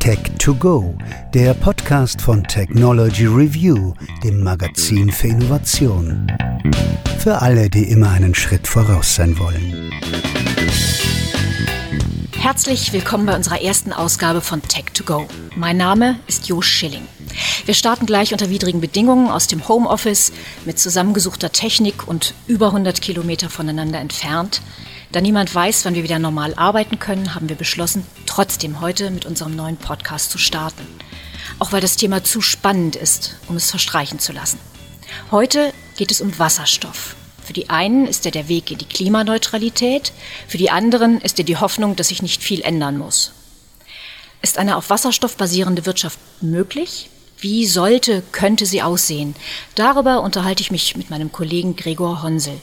Tech2Go, der Podcast von Technology Review, dem Magazin für Innovation. Für alle, die immer einen Schritt voraus sein wollen. Herzlich willkommen bei unserer ersten Ausgabe von Tech2Go. Mein Name ist Jo Schilling. Wir starten gleich unter widrigen Bedingungen aus dem Homeoffice mit zusammengesuchter Technik und über 100 Kilometer voneinander entfernt. Da niemand weiß, wann wir wieder normal arbeiten können, haben wir beschlossen, trotzdem heute mit unserem neuen Podcast zu starten. Auch weil das Thema zu spannend ist, um es verstreichen zu lassen. Heute geht es um Wasserstoff. Für die einen ist er der Weg in die Klimaneutralität, für die anderen ist er die Hoffnung, dass sich nicht viel ändern muss. Ist eine auf Wasserstoff basierende Wirtschaft möglich? Wie sollte, könnte sie aussehen? Darüber unterhalte ich mich mit meinem Kollegen Gregor Honsel.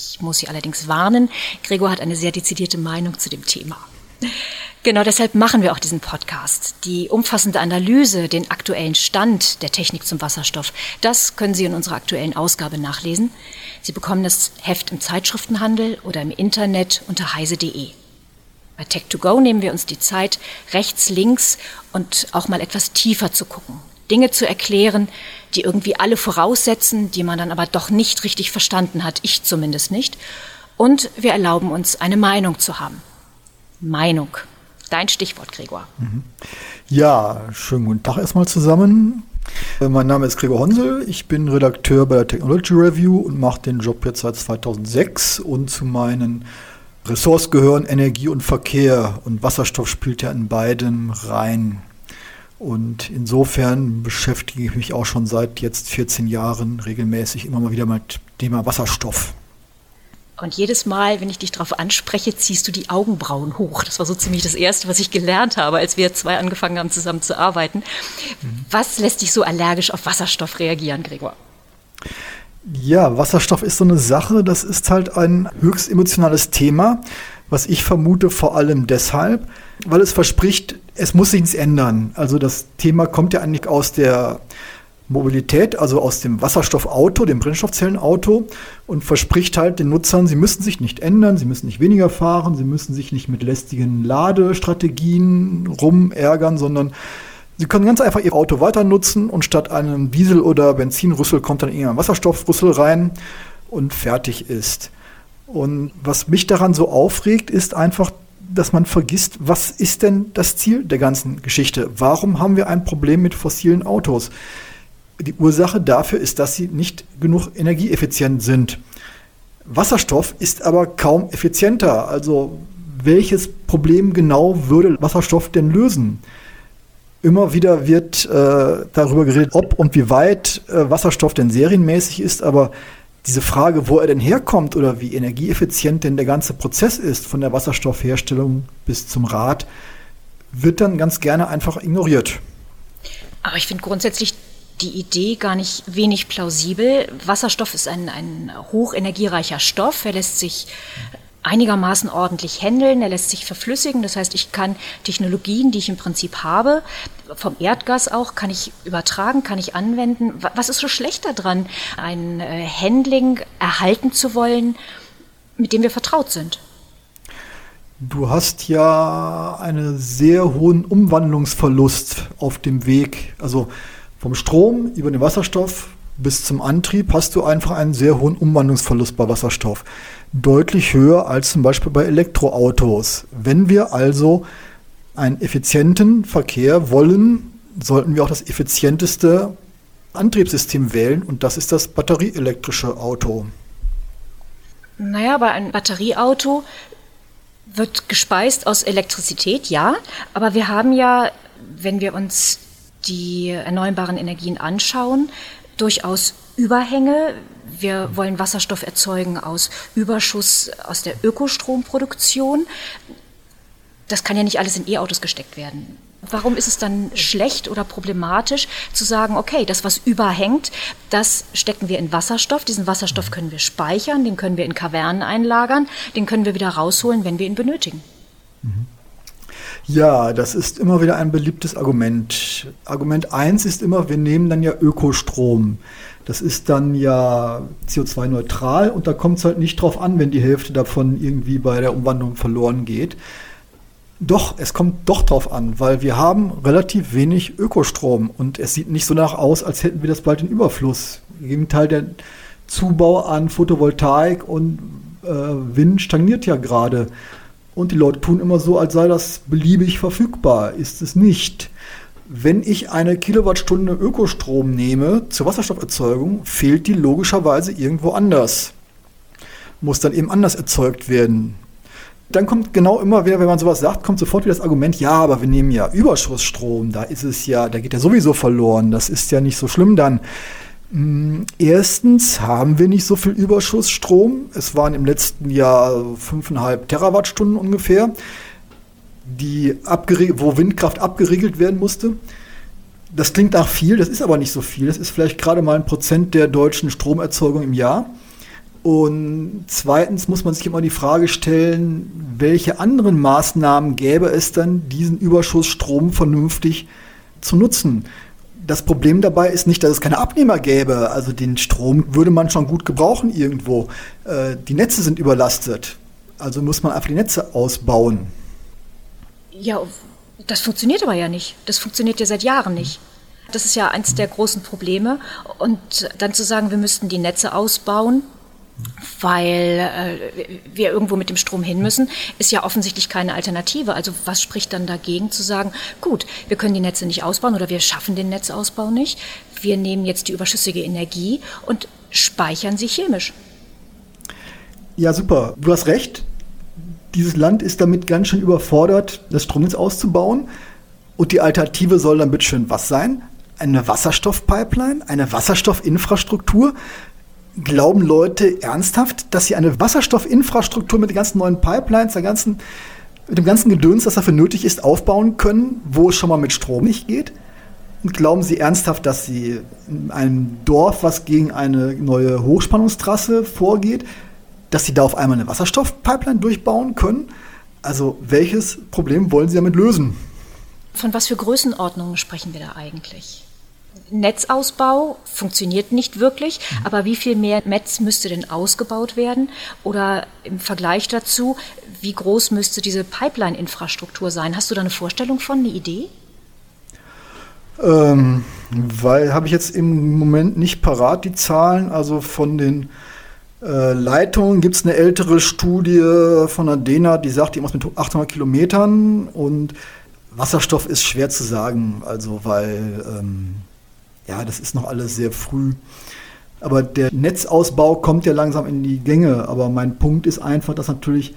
Ich muss Sie allerdings warnen, Gregor hat eine sehr dezidierte Meinung zu dem Thema. Genau deshalb machen wir auch diesen Podcast. Die umfassende Analyse, den aktuellen Stand der Technik zum Wasserstoff, das können Sie in unserer aktuellen Ausgabe nachlesen. Sie bekommen das Heft im Zeitschriftenhandel oder im Internet unter heise.de. Bei Tech2Go nehmen wir uns die Zeit, rechts, links und auch mal etwas tiefer zu gucken. Dinge zu erklären, die irgendwie alle voraussetzen, die man dann aber doch nicht richtig verstanden hat, ich zumindest nicht. Und wir erlauben uns, eine Meinung zu haben. Meinung. Dein Stichwort, Gregor. Mhm. Ja, schönen guten Tag erstmal zusammen. Äh, mein Name ist Gregor Honsel, ich bin Redakteur bei der Technology Review und mache den Job jetzt seit 2006 und zu meinen Ressorts gehören Energie und Verkehr und Wasserstoff spielt ja in beiden rein. Und insofern beschäftige ich mich auch schon seit jetzt 14 Jahren regelmäßig immer mal wieder mit dem Thema Wasserstoff. Und jedes Mal, wenn ich dich darauf anspreche, ziehst du die Augenbrauen hoch. Das war so ziemlich das Erste, was ich gelernt habe, als wir zwei angefangen haben, zusammen zu arbeiten. Mhm. Was lässt dich so allergisch auf Wasserstoff reagieren, Gregor? Ja, Wasserstoff ist so eine Sache, das ist halt ein höchst emotionales Thema, was ich vermute vor allem deshalb, weil es verspricht, es muss sich nichts ändern. Also das Thema kommt ja eigentlich aus der Mobilität, also aus dem Wasserstoffauto, dem Brennstoffzellenauto und verspricht halt den Nutzern, sie müssen sich nicht ändern, sie müssen nicht weniger fahren, sie müssen sich nicht mit lästigen Ladestrategien rumärgern, sondern sie können ganz einfach ihr Auto weiter nutzen und statt einem Diesel- oder Benzinrüssel kommt dann irgendein Wasserstoffrüssel rein und fertig ist. Und was mich daran so aufregt, ist einfach, dass man vergisst, was ist denn das Ziel der ganzen Geschichte? Warum haben wir ein Problem mit fossilen Autos? Die Ursache dafür ist, dass sie nicht genug energieeffizient sind. Wasserstoff ist aber kaum effizienter. Also welches Problem genau würde Wasserstoff denn lösen? Immer wieder wird äh, darüber geredet, ob und wie weit äh, Wasserstoff denn serienmäßig ist, aber diese Frage, wo er denn herkommt oder wie energieeffizient denn der ganze Prozess ist, von der Wasserstoffherstellung bis zum Rad, wird dann ganz gerne einfach ignoriert. Aber ich finde grundsätzlich die Idee gar nicht wenig plausibel. Wasserstoff ist ein, ein hochenergiereicher Stoff. Er lässt sich einigermaßen ordentlich handeln, er lässt sich verflüssigen. Das heißt, ich kann Technologien, die ich im Prinzip habe, vom Erdgas auch, kann ich übertragen, kann ich anwenden. Was ist so schlecht daran, ein äh, Handling erhalten zu wollen, mit dem wir vertraut sind? Du hast ja einen sehr hohen Umwandlungsverlust auf dem Weg. Also vom Strom über den Wasserstoff bis zum Antrieb hast du einfach einen sehr hohen Umwandlungsverlust bei Wasserstoff. Deutlich höher als zum Beispiel bei Elektroautos. Wenn wir also einen effizienten Verkehr wollen, sollten wir auch das effizienteste Antriebssystem wählen und das ist das batterieelektrische Auto. Naja, aber ein Batterieauto wird gespeist aus Elektrizität, ja, aber wir haben ja, wenn wir uns die erneuerbaren Energien anschauen, durchaus Überhänge. Wir wollen Wasserstoff erzeugen aus Überschuss aus der Ökostromproduktion. Das kann ja nicht alles in E-Autos gesteckt werden. Warum ist es dann schlecht oder problematisch zu sagen, okay, das, was überhängt, das stecken wir in Wasserstoff. Diesen Wasserstoff können wir speichern, den können wir in Kavernen einlagern, den können wir wieder rausholen, wenn wir ihn benötigen. Mhm. Ja, das ist immer wieder ein beliebtes Argument. Argument 1 ist immer, wir nehmen dann ja Ökostrom. Das ist dann ja CO2-neutral und da kommt es halt nicht drauf an, wenn die Hälfte davon irgendwie bei der Umwandlung verloren geht. Doch, es kommt doch drauf an, weil wir haben relativ wenig Ökostrom und es sieht nicht so nach aus, als hätten wir das bald in Überfluss. Im Gegenteil, der Zubau an Photovoltaik und äh, Wind stagniert ja gerade. Und die Leute tun immer so, als sei das beliebig verfügbar. Ist es nicht. Wenn ich eine Kilowattstunde Ökostrom nehme zur Wasserstofferzeugung, fehlt die logischerweise irgendwo anders. Muss dann eben anders erzeugt werden dann kommt genau immer wieder, wenn man sowas sagt, kommt sofort wieder das Argument, ja, aber wir nehmen ja Überschussstrom, da ist es ja, da geht ja sowieso verloren, das ist ja nicht so schlimm dann. Mm, erstens haben wir nicht so viel Überschussstrom. Es waren im letzten Jahr 5,5 Terawattstunden ungefähr, die wo Windkraft abgeriegelt werden musste. Das klingt nach viel, das ist aber nicht so viel. Das ist vielleicht gerade mal ein Prozent der deutschen Stromerzeugung im Jahr. Und zweitens muss man sich immer die Frage stellen, welche anderen Maßnahmen gäbe es dann, diesen Überschussstrom vernünftig zu nutzen? Das Problem dabei ist nicht, dass es keine Abnehmer gäbe. Also den Strom würde man schon gut gebrauchen irgendwo. Äh, die Netze sind überlastet. Also muss man einfach die Netze ausbauen. Ja, das funktioniert aber ja nicht. Das funktioniert ja seit Jahren nicht. Das ist ja eins der großen Probleme. Und dann zu sagen, wir müssten die Netze ausbauen, weil äh, wir irgendwo mit dem Strom hin müssen, ist ja offensichtlich keine Alternative. Also was spricht dann dagegen zu sagen, gut, wir können die Netze nicht ausbauen oder wir schaffen den Netzausbau nicht. Wir nehmen jetzt die überschüssige Energie und speichern sie chemisch. Ja, super. Du hast recht. Dieses Land ist damit ganz schön überfordert, das Stromnetz auszubauen. Und die Alternative soll dann bitteschön was sein? Eine Wasserstoffpipeline, eine Wasserstoffinfrastruktur, Glauben Leute ernsthaft, dass sie eine Wasserstoffinfrastruktur mit den ganzen neuen Pipelines, der ganzen, mit dem ganzen Gedöns, das dafür nötig ist, aufbauen können, wo es schon mal mit Strom nicht geht? Und glauben Sie ernsthaft, dass Sie in einem Dorf, was gegen eine neue Hochspannungstrasse vorgeht, dass Sie da auf einmal eine Wasserstoffpipeline durchbauen können? Also welches Problem wollen Sie damit lösen? Von was für Größenordnungen sprechen wir da eigentlich? Netzausbau funktioniert nicht wirklich, mhm. aber wie viel mehr Netz müsste denn ausgebaut werden? Oder im Vergleich dazu, wie groß müsste diese Pipeline-Infrastruktur sein? Hast du da eine Vorstellung von, eine Idee? Ähm, weil habe ich jetzt im Moment nicht parat die Zahlen. Also von den äh, Leitungen gibt es eine ältere Studie von der DENA, die sagt, die muss mit 800 Kilometern und Wasserstoff ist schwer zu sagen, also weil ähm, ja, das ist noch alles sehr früh. Aber der Netzausbau kommt ja langsam in die Gänge. Aber mein Punkt ist einfach, dass natürlich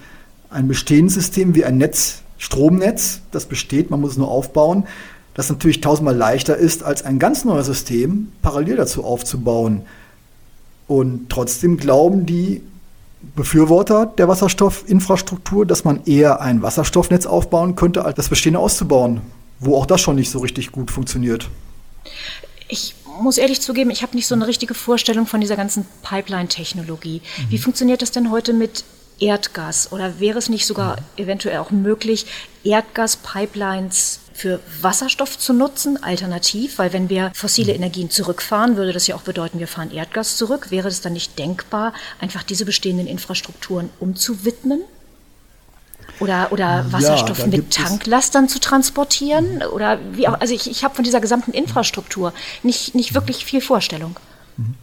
ein bestehendes System wie ein Netz, Stromnetz, das besteht, man muss es nur aufbauen, das natürlich tausendmal leichter ist, als ein ganz neues System parallel dazu aufzubauen. Und trotzdem glauben die Befürworter der Wasserstoffinfrastruktur, dass man eher ein Wasserstoffnetz aufbauen könnte, als das Bestehende auszubauen, wo auch das schon nicht so richtig gut funktioniert. Ich muss ehrlich zugeben, ich habe nicht so eine richtige Vorstellung von dieser ganzen Pipeline-Technologie. Mhm. Wie funktioniert das denn heute mit Erdgas? Oder wäre es nicht sogar eventuell auch möglich, Erdgas-Pipelines für Wasserstoff zu nutzen, alternativ? Weil wenn wir fossile mhm. Energien zurückfahren, würde das ja auch bedeuten, wir fahren Erdgas zurück. Wäre es dann nicht denkbar, einfach diese bestehenden Infrastrukturen umzuwidmen? Oder, oder Wasserstoff ja, mit Tanklastern zu transportieren? Mhm. Oder wie auch, also ich, ich habe von dieser gesamten Infrastruktur nicht, nicht wirklich viel Vorstellung. Mhm.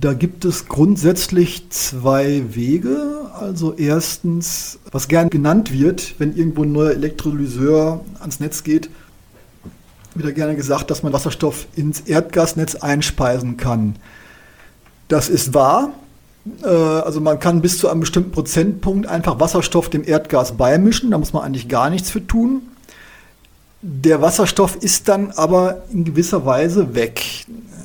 Da gibt es grundsätzlich zwei Wege. Also erstens, was gern genannt wird, wenn irgendwo ein neuer Elektrolyseur ans Netz geht, wird da gerne gesagt, dass man Wasserstoff ins Erdgasnetz einspeisen kann. Das ist wahr, also man kann bis zu einem bestimmten Prozentpunkt einfach Wasserstoff dem Erdgas beimischen, da muss man eigentlich gar nichts für tun. Der Wasserstoff ist dann aber in gewisser Weise weg.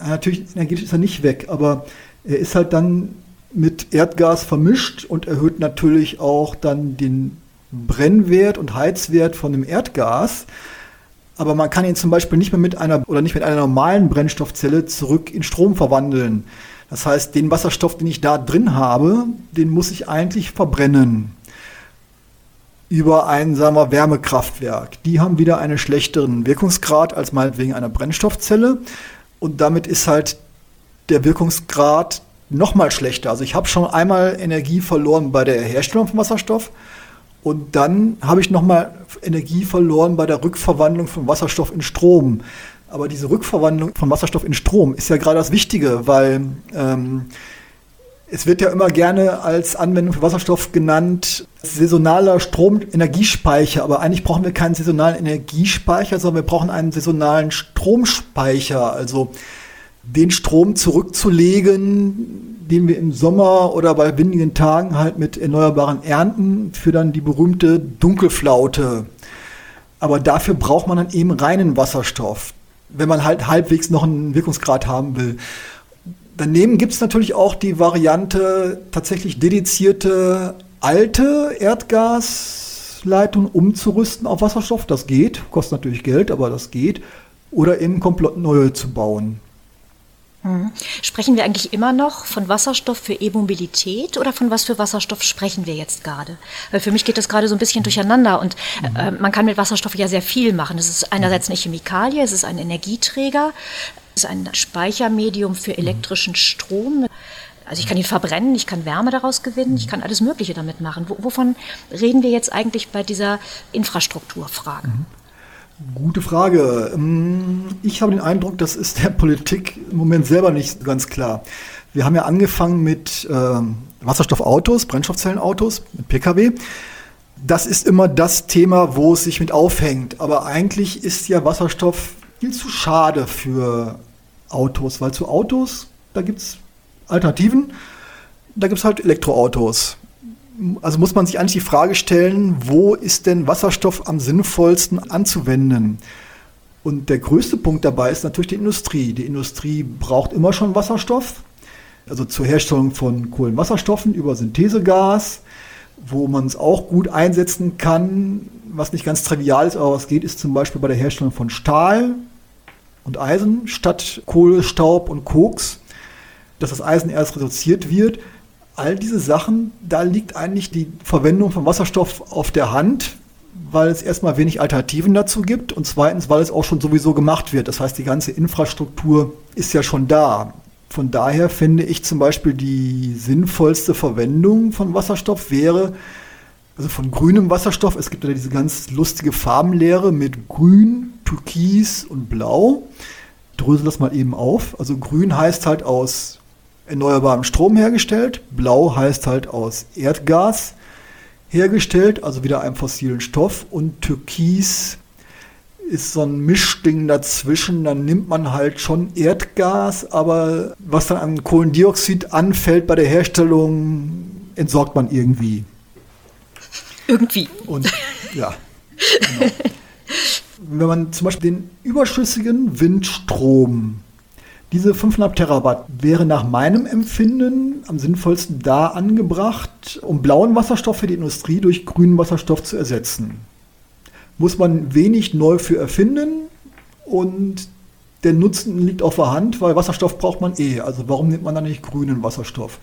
Natürlich energetisch ist er nicht weg, aber er ist halt dann mit Erdgas vermischt und erhöht natürlich auch dann den Brennwert und Heizwert von dem Erdgas. Aber man kann ihn zum Beispiel nicht mehr mit einer oder nicht mit einer normalen Brennstoffzelle zurück in Strom verwandeln. Das heißt, den Wasserstoff, den ich da drin habe, den muss ich eigentlich verbrennen über ein sagen wir, Wärmekraftwerk. Die haben wieder einen schlechteren Wirkungsgrad als meinetwegen eine Brennstoffzelle. Und damit ist halt der Wirkungsgrad noch mal schlechter. Also ich habe schon einmal Energie verloren bei der Herstellung von Wasserstoff Und dann habe ich nochmal Energie verloren bei der Rückverwandlung von Wasserstoff in Strom. Aber diese Rückverwandlung von Wasserstoff in Strom ist ja gerade das Wichtige, weil ähm, es wird ja immer gerne als Anwendung für Wasserstoff genannt, saisonaler Stromenergiespeicher. Aber eigentlich brauchen wir keinen saisonalen Energiespeicher, sondern wir brauchen einen saisonalen Stromspeicher. Also den Strom zurückzulegen, den wir im Sommer oder bei windigen Tagen halt mit erneuerbaren ernten, für dann die berühmte Dunkelflaute. Aber dafür braucht man dann eben reinen Wasserstoff wenn man halt halbwegs noch einen Wirkungsgrad haben will. Daneben gibt es natürlich auch die Variante, tatsächlich dedizierte alte Erdgasleitungen umzurüsten auf Wasserstoff. Das geht, kostet natürlich Geld, aber das geht. Oder eben komplett neue zu bauen. Hm. Sprechen wir eigentlich immer noch von Wasserstoff für E-Mobilität oder von was für Wasserstoff sprechen wir jetzt gerade? Weil für mich geht das gerade so ein bisschen durcheinander und äh, man kann mit Wasserstoff ja sehr viel machen. Es ist einerseits eine Chemikalie, es ist ein Energieträger, es ist ein Speichermedium für elektrischen Strom. Also ich kann ihn verbrennen, ich kann Wärme daraus gewinnen, ich kann alles Mögliche damit machen. wovon reden wir jetzt eigentlich bei dieser Infrastrukturfrage? Gute Frage. Ähm, ich habe den Eindruck, das ist der Politik im Moment selber nicht ganz klar. Wir haben ja angefangen mit äh, Wasserstoffautos, Brennstoffzellenautos, mit Pkw. Das ist immer das Thema, wo es sich mit aufhängt. Aber eigentlich ist ja Wasserstoff viel zu schade für Autos, weil zu Autos, da gibt es Alternativen. Da gibt es halt Elektroautos also muss man sich eigentlich die Frage stellen, wo ist denn Wasserstoff am sinnvollsten anzuwenden? Und der größte Punkt dabei ist natürlich die Industrie. Die Industrie braucht immer schon Wasserstoff, also zur Herstellung von Kohlenwasserstoffen über Synthesegas, wo man es auch gut einsetzen kann. Was nicht ganz trivial ist, aber was geht, ist zum Beispiel bei der Herstellung von Stahl und Eisen statt Kohle, Staub und Koks, dass das Eisen erst reduziert wird all diese Sachen, da liegt eigentlich die Verwendung von Wasserstoff auf der Hand, weil es erstmal wenig Alternativen dazu gibt und zweitens, weil es auch schon sowieso gemacht wird. Das heißt, die ganze Infrastruktur ist ja schon da. Von daher finde ich zum Beispiel die sinnvollste Verwendung von Wasserstoff wäre, also von grünem Wasserstoff, es gibt ja diese ganz lustige Farbenlehre mit Grün, Türkis und Blau. Ich drösel das mal eben auf. Also grün heißt halt aus erneuerbarem Strom hergestellt. Blau heißt halt aus Erdgas hergestellt, also wieder einem fossilen Stoff. Und Türkis ist so ein Mischding dazwischen. Dann nimmt man halt schon Erdgas, aber was dann an Kohlendioxid anfällt bei der Herstellung, entsorgt man irgendwie. Irgendwie. Und ja. Genau. Wenn man zum Beispiel den überschüssigen Windstrom diese 5,5 Terawatt wäre nach meinem Empfinden am sinnvollsten da angebracht, um blauen Wasserstoff für die Industrie durch grünen Wasserstoff zu ersetzen. Muss man wenig neu für erfinden und der Nutzen liegt auf der Hand, weil Wasserstoff braucht man eh. Also warum nimmt man dann nicht grünen Wasserstoff?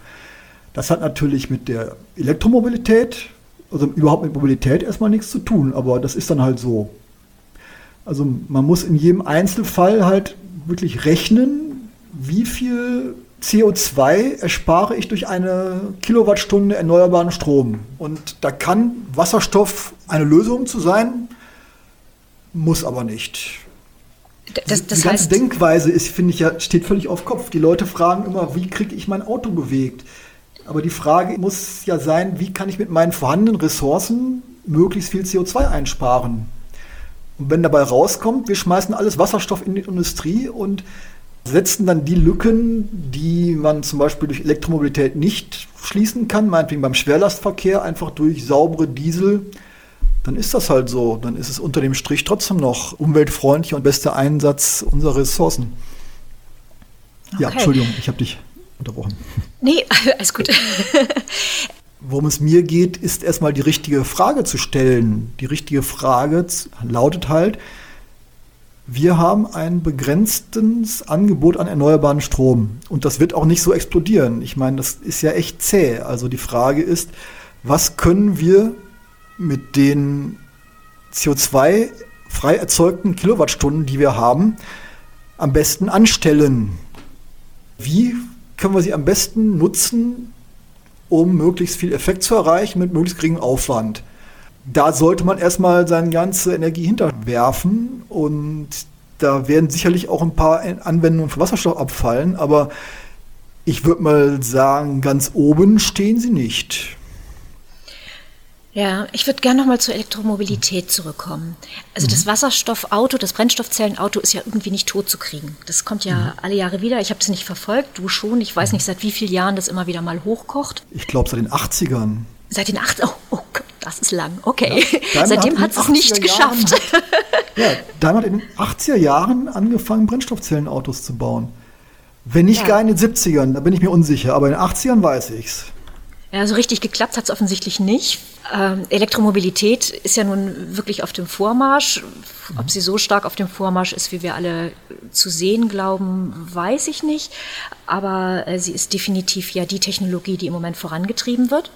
Das hat natürlich mit der Elektromobilität, also überhaupt mit Mobilität erstmal nichts zu tun, aber das ist dann halt so. Also man muss in jedem Einzelfall halt wirklich rechnen, wie viel CO2 erspare ich durch eine Kilowattstunde erneuerbaren Strom. Und da kann Wasserstoff eine Lösung zu sein, muss aber nicht. Das, das die ganze Denkweise ist, finde ich ja, steht völlig auf Kopf. Die Leute fragen immer, wie kriege ich mein Auto bewegt? Aber die Frage muss ja sein, wie kann ich mit meinen vorhandenen Ressourcen möglichst viel CO2 einsparen? Und wenn dabei rauskommt, wir schmeißen alles Wasserstoff in die Industrie und setzen dann die Lücken, die man zum Beispiel durch Elektromobilität nicht schließen kann, meinetwegen beim Schwerlastverkehr einfach durch saubere Diesel, dann ist das halt so. Dann ist es unter dem Strich trotzdem noch umweltfreundlicher und bester Einsatz unserer Ressourcen. Okay. Ja, Entschuldigung, ich habe dich unterbrochen. Nee, alles gut. Worum es mir geht, ist erstmal die richtige Frage zu stellen. Die richtige Frage lautet halt, wir haben ein begrenztes Angebot an erneuerbaren Strom. Und das wird auch nicht so explodieren. Ich meine, das ist ja echt zäh. Also die Frage ist, was können wir mit den CO2 frei erzeugten Kilowattstunden, die wir haben, am besten anstellen? Wie können wir sie am besten nutzen, um möglichst viel Effekt zu erreichen mit möglichst geringem Aufwand? Da sollte man erstmal seine ganze Energie hinterwerfen und da werden sicherlich auch ein paar Anwendungen für Wasserstoff abfallen, aber ich würde mal sagen, ganz oben stehen sie nicht. Ja, ich würde gerne nochmal zur Elektromobilität zurückkommen. Also mhm. das Wasserstoffauto, das Brennstoffzellenauto ist ja irgendwie nicht tot zu kriegen. Das kommt ja mhm. alle Jahre wieder. Ich habe das nicht verfolgt, du schon. Ich weiß mhm. nicht, seit wie vielen Jahren das immer wieder mal hochkocht. Ich glaube seit den 80ern. Seit den 80ern? Oh, oh Gott, das ist lang. Okay. Ja, Seitdem hat es nicht geschafft. Hat, ja, Daimler hat in den 80er Jahren angefangen, Brennstoffzellenautos zu bauen. Wenn nicht ja. gar in den 70ern, da bin ich mir unsicher, aber in den 80ern weiß ich's. Ja, so richtig geklappt hat es offensichtlich nicht. Ähm, Elektromobilität ist ja nun wirklich auf dem Vormarsch. Ob sie so stark auf dem Vormarsch ist, wie wir alle zu sehen glauben, weiß ich nicht. Aber äh, sie ist definitiv ja die Technologie, die im Moment vorangetrieben wird.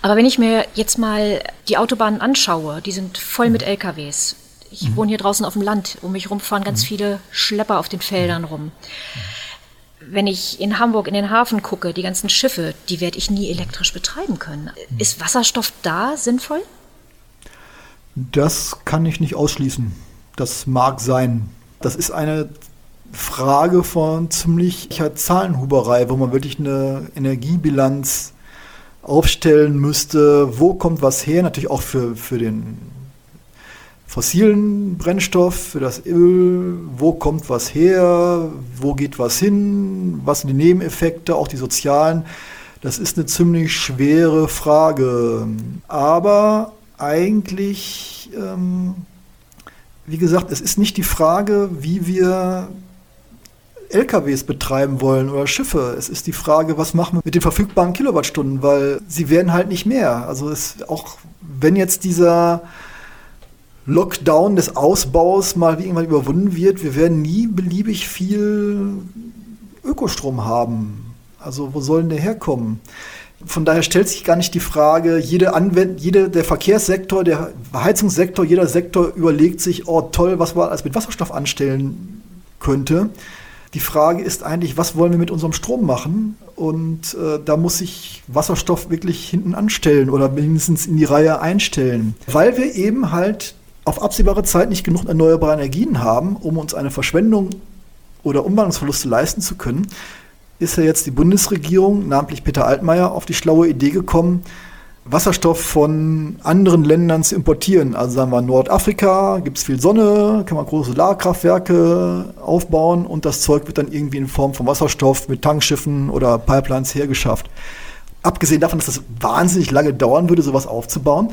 Aber wenn ich mir jetzt mal die Autobahnen anschaue, die sind voll mit LKWs. Ich mhm. wohne hier draußen auf dem Land. Um mich herum fahren ganz mhm. viele Schlepper auf den Feldern rum. Mhm wenn ich in Hamburg in den Hafen gucke, die ganzen Schiffe, die werde ich nie elektrisch betreiben können. Ist Wasserstoff da sinnvoll? Das kann ich nicht ausschließen. Das mag sein. Das ist eine Frage von ziemlicher Zahlenhuberei, wo man wirklich eine Energiebilanz aufstellen müsste. Wo kommt was her? Natürlich auch für, für den fossilen Brennstoff, für das Öl, wo kommt was her, wo geht was hin, was sind die Nebeneffekte, auch die sozialen. Das ist eine ziemlich schwere Frage. Aber eigentlich, ähm, wie gesagt, es ist nicht die Frage, wie wir LKWs betreiben wollen oder Schiffe. Es ist die Frage, was machen wir mit den verfügbaren Kilowattstunden, weil sie werden halt nicht mehr. Also es, auch wenn jetzt dieser Lockdown des Ausbaus mal irgendwann überwunden wird, wir werden nie beliebig viel Ökostrom haben. Also wo sollen der herkommen? Von daher stellt sich gar nicht die Frage, jede Anwend jede, der Verkehrssektor, der Heizungssektor, jeder Sektor überlegt sich, oh toll, was man alles mit Wasserstoff anstellen könnte. Die Frage ist eigentlich, was wollen wir mit unserem Strom machen? Und äh, da muss sich Wasserstoff wirklich hinten anstellen oder mindestens in die Reihe einstellen. Weil wir eben halt auf absehbare Zeit nicht genug erneuerbare Energien haben, um uns eine Verschwendung oder Umwandlungsverluste leisten zu können, ist ja jetzt die Bundesregierung, namentlich Peter Altmaier, auf die schlaue Idee gekommen, Wasserstoff von anderen Ländern zu importieren. Also sagen wir Nordafrika, gibt es viel Sonne, kann man große Solarkraftwerke aufbauen und das Zeug wird dann irgendwie in Form von Wasserstoff mit Tankschiffen oder Pipelines hergeschafft. Abgesehen davon, dass das wahnsinnig lange dauern würde, sowas aufzubauen,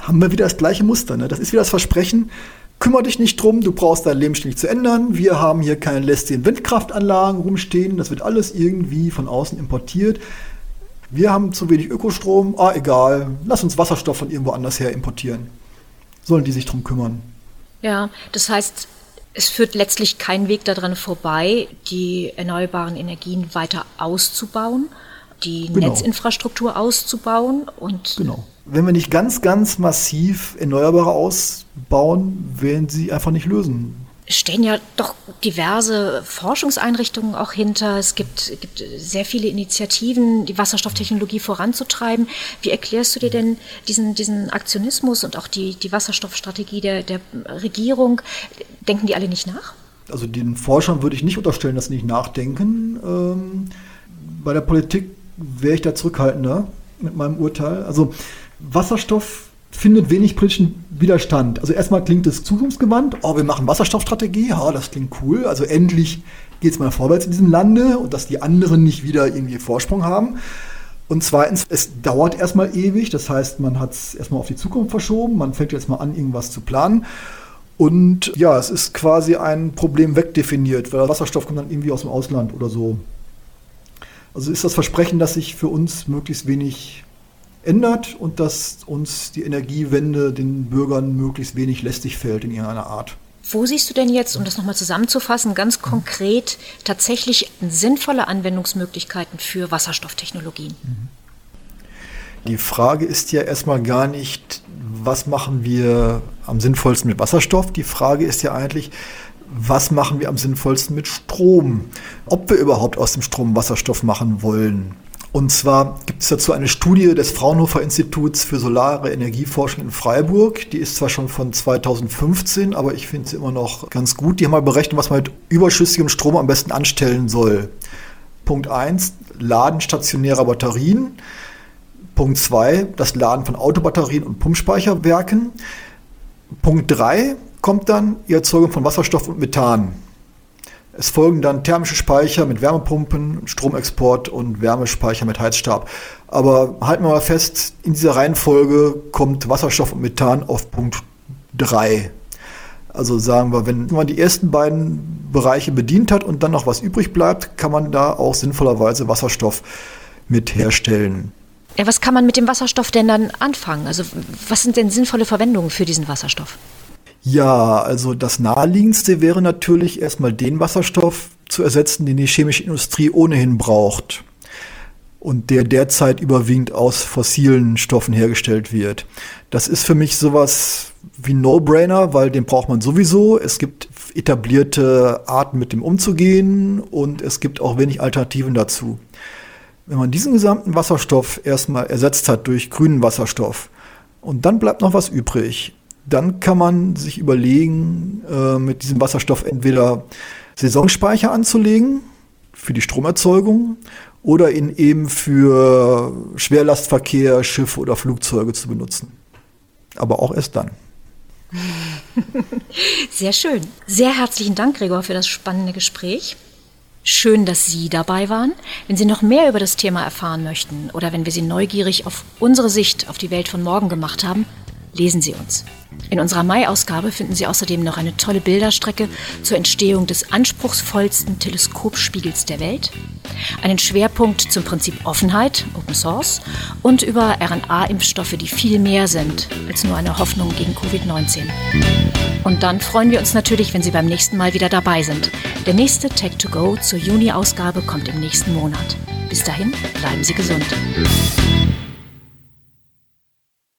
haben wir wieder das gleiche Muster. Ne? Das ist wieder das Versprechen, kümmere dich nicht drum, du brauchst dein Leben nicht zu ändern. Wir haben hier keine lästigen Windkraftanlagen rumstehen, das wird alles irgendwie von außen importiert. Wir haben zu wenig Ökostrom, ah egal, lass uns Wasserstoff von irgendwo anders her importieren. Sollen die sich drum kümmern? Ja, das heißt, es führt letztlich kein Weg daran vorbei, die erneuerbaren Energien weiter auszubauen, die genau. Netzinfrastruktur auszubauen und genau wenn wir nicht ganz, ganz massiv Erneuerbare ausbauen, werden sie einfach nicht lösen. Stehen ja doch diverse Forschungseinrichtungen auch hinter. Es gibt, gibt sehr viele Initiativen, die Wasserstofftechnologie voranzutreiben. Wie erklärst du dir denn diesen, diesen Aktionismus und auch die, die Wasserstoffstrategie der, der Regierung? Denken die alle nicht nach? Also den Forschern würde ich nicht unterstellen, dass sie nicht nachdenken. Ähm, bei der Politik wäre ich da zurückhaltender mit meinem Urteil. Also Wasserstoff findet wenig politischen Widerstand. Also erstmal klingt es zukunftsgewandt. Oh, wir machen Wasserstoffstrategie. Ja, das klingt cool. Also endlich geht es mal vorwärts in diesem Lande und dass die anderen nicht wieder irgendwie Vorsprung haben. Und zweitens, es dauert erstmal ewig. Das heißt, man hat es erstmal auf die Zukunft verschoben. Man fängt jetzt mal an, irgendwas zu planen. Und ja, es ist quasi ein Problem wegdefiniert, weil Wasserstoff kommt dann irgendwie aus dem Ausland oder so. Also ist das Versprechen, dass sich für uns möglichst wenig ändert und dass uns die Energiewende den Bürgern möglichst wenig lästig fällt in irgendeiner Art. Wo siehst du denn jetzt, um das nochmal zusammenzufassen, ganz konkret tatsächlich sinnvolle Anwendungsmöglichkeiten für Wasserstofftechnologien? Die Frage ist ja erstmal gar nicht, was machen wir am sinnvollsten mit Wasserstoff? Die Frage ist ja eigentlich, was machen wir am sinnvollsten mit Strom? Ob wir überhaupt aus dem Strom Wasserstoff machen wollen Und zwar gibt es dazu eine Studie des Fraunhofer Instituts für Solare Energieforschung in Freiburg. Die ist zwar schon von 2015, aber ich finde sie immer noch ganz gut. Die haben mal berechnet, was man mit überschüssigem Strom am besten anstellen soll. Punkt 1, Laden stationärer Batterien. Punkt 2, das Laden von Autobatterien und Pumpspeicherwerken. Punkt 3 kommt dann die Erzeugung von Wasserstoff und Methan. Es folgen dann thermische Speicher mit Wärmepumpen, Stromexport und Wärmespeicher mit Heizstab. Aber halten wir mal fest, in dieser Reihenfolge kommt Wasserstoff und Methan auf Punkt 3. Also sagen wir, wenn man die ersten beiden Bereiche bedient hat und dann noch was übrig bleibt, kann man da auch sinnvollerweise Wasserstoff mit herstellen. Ja, was kann man mit dem Wasserstoff denn dann anfangen? Also was sind denn sinnvolle Verwendungen für diesen Wasserstoff? Ja, also das naheliegendste wäre natürlich erstmal den Wasserstoff zu ersetzen, den die chemische Industrie ohnehin braucht und der derzeit überwiegend aus fossilen Stoffen hergestellt wird. Das ist für mich sowas wie No-Brainer, weil den braucht man sowieso. Es gibt etablierte Arten, mit dem umzugehen und es gibt auch wenig Alternativen dazu. Wenn man diesen gesamten Wasserstoff erstmal ersetzt hat durch grünen Wasserstoff und dann bleibt noch was übrig, dann kann man sich überlegen, äh, mit diesem Wasserstoff entweder Saisonspeicher anzulegen für die Stromerzeugung oder ihn eben für Schwerlastverkehr, Schiffe oder Flugzeuge zu benutzen. Aber auch erst dann. Sehr schön. Sehr herzlichen Dank, Gregor, für das spannende Gespräch. Schön, dass Sie dabei waren. Wenn Sie noch mehr über das Thema erfahren möchten oder wenn wir Sie neugierig auf unsere Sicht auf die Welt von morgen gemacht haben, lesen Sie uns. In unserer Mai-Ausgabe finden Sie außerdem noch eine tolle Bilderstrecke zur Entstehung des anspruchsvollsten Teleskopspiegels der Welt, einen Schwerpunkt zum Prinzip Offenheit, Open Source, und über RNA-Impfstoffe, die viel mehr sind als nur eine Hoffnung gegen Covid-19. Und dann freuen wir uns natürlich, wenn Sie beim nächsten Mal wieder dabei sind. Der nächste Tech2Go zur Juni-Ausgabe kommt im nächsten Monat. Bis dahin, bleiben Sie gesund.